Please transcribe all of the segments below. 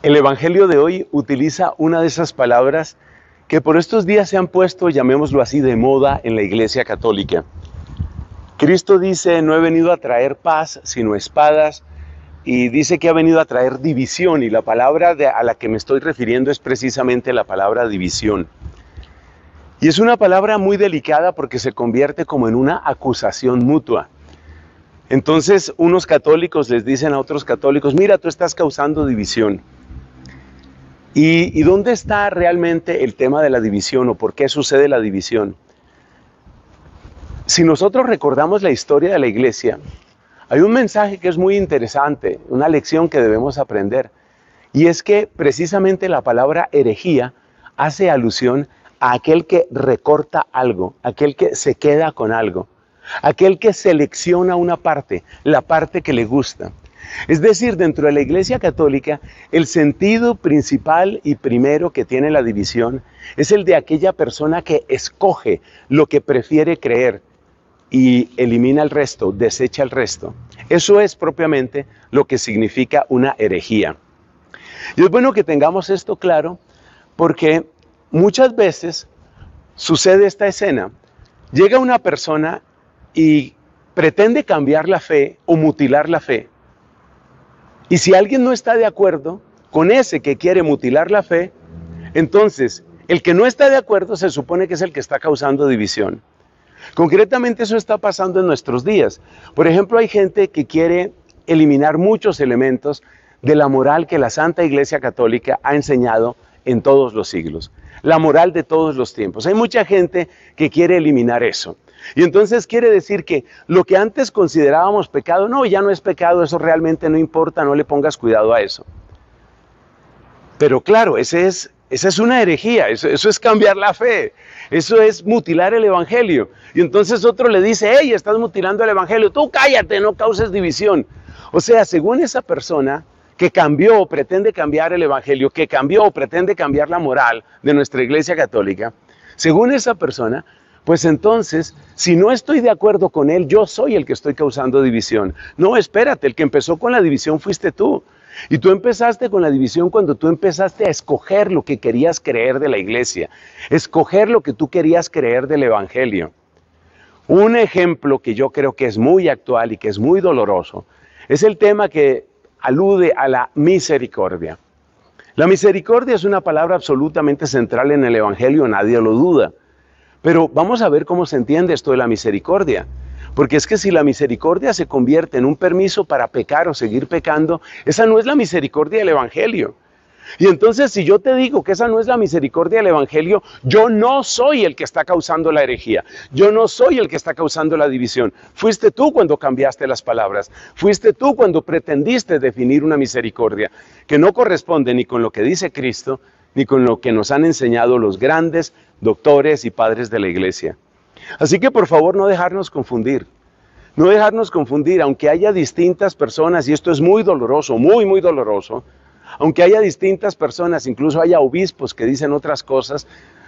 El Evangelio de hoy utiliza una de esas palabras que por estos días se han puesto, llamémoslo así, de moda en la Iglesia Católica. Cristo dice, no he venido a traer paz, sino espadas, y dice que ha venido a traer división, y la palabra a la que me estoy refiriendo es precisamente la palabra división. Y es una palabra muy delicada porque se convierte como en una acusación mutua. Entonces unos católicos les dicen a otros católicos, mira, tú estás causando división. ¿Y, dónde está realmente el tema de la división o por qué sucede la división? Si nosotros recordamos la historia de la iglesia, hay un mensaje que es muy interesante, una lección que debemos aprender, y es que precisamente la palabra herejía hace alusión a aquel que recorta algo, aquel que se queda con algo, aquel que selecciona una parte, la parte que le gusta. Es decir, dentro de la Iglesia Católica, el sentido principal y primero que tiene la división es el de aquella persona que escoge lo que prefiere creer y elimina el resto, desecha el resto. Eso es propiamente lo que significa una herejía. Y es bueno que tengamos esto claro porque muchas veces sucede esta escena. Llega una persona y pretende cambiar la fe o mutilar la fe y si alguien no está de acuerdo con ese que quiere mutilar la fe, entonces el que no está de acuerdo se supone que es el que está causando división. Concretamente eso está pasando en nuestros días. Por ejemplo, hay gente que quiere eliminar muchos elementos de la moral que la Santa Iglesia Católica ha enseñado en todos los siglos. La moral de todos los tiempos. Hay mucha gente que quiere eliminar eso. Y entonces quiere decir que lo que antes considerábamos pecado, no, ya no es pecado, eso realmente no importa, no le pongas cuidado a eso. Pero claro, ese es, esa es una herejía, eso, eso, es cambiar la fe, eso es mutilar el Evangelio. Y entonces otro le dice, hey, estás mutilando el Evangelio, tú cállate, no causes división. O sea, según esa persona que cambió o pretende cambiar el Evangelio, que cambió o pretende cambiar la moral de nuestra Iglesia Católica, según esa persona, pues entonces, si no estoy de acuerdo con él, yo soy el que estoy causando división. No, espérate, el que empezó con la división fuiste tú. Y tú empezaste con la división cuando tú empezaste a escoger lo que querías creer de la iglesia, escoger lo que tú querías creer del Evangelio. Un ejemplo que yo creo que es muy actual y que es muy doloroso es el tema que alude a la misericordia. La misericordia es una palabra absolutamente central en el Evangelio, nadie lo duda. Pero vamos a ver cómo se entiende esto de la misericordia. Porque es que si la misericordia se convierte en un permiso para pecar o seguir pecando, esa no es la misericordia del Evangelio. Y entonces si yo te digo que esa no es la misericordia del Evangelio, yo no soy el que está causando la herejía, yo no soy el que está causando la división. Fuiste tú cuando cambiaste las palabras, fuiste tú cuando pretendiste definir una misericordia que no corresponde ni con lo que dice Cristo, ni con lo que nos han enseñado los grandes doctores y padres de la iglesia. Así que por favor no dejarnos confundir, no dejarnos confundir, aunque haya distintas personas, y esto es muy doloroso, muy, muy doloroso, aunque haya distintas personas, incluso haya obispos que dicen otras cosas,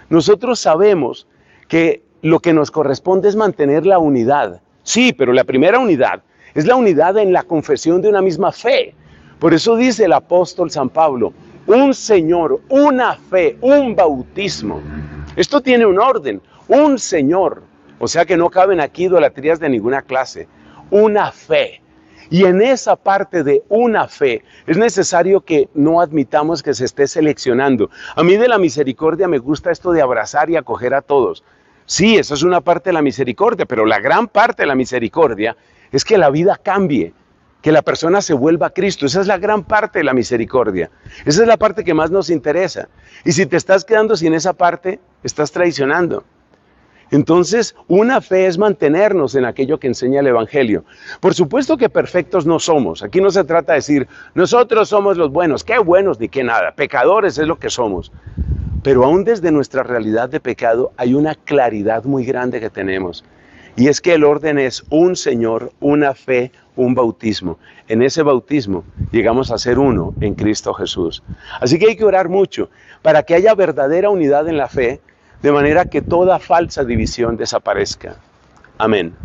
nosotros sabemos que lo que nos corresponde es mantener la unidad. Sí, pero la primera unidad es la unidad en la confesión de una misma fe. Por eso dice el apóstol San Pablo, un Señor, una fe, un bautismo. Esto tiene un orden, un Señor. O sea que no caben aquí idolatrías de ninguna clase. Una fe. Y en esa parte de una fe es necesario que no admitamos que se esté seleccionando. A mí de la misericordia me gusta esto de abrazar y acoger a todos. Sí, eso es una parte de la misericordia, pero la gran parte de la misericordia es que la vida cambie, que la persona se vuelva a Cristo. Esa es la gran parte de la misericordia. Esa es la parte que más nos interesa. Y si te estás quedando sin esa parte, estás traicionando. Entonces, una fe es mantenernos en aquello que enseña el Evangelio. Por supuesto que perfectos no somos. Aquí no se trata de decir, nosotros somos los buenos, qué buenos ni qué nada. Pecadores es lo que somos. Pero aún desde nuestra realidad de pecado hay una claridad muy grande que tenemos. Y es que el orden es un Señor, una fe, un bautismo. En ese bautismo llegamos a ser uno en Cristo Jesús. Así que hay que orar mucho para que haya verdadera unidad en la fe, de manera que toda falsa división desaparezca. Amén.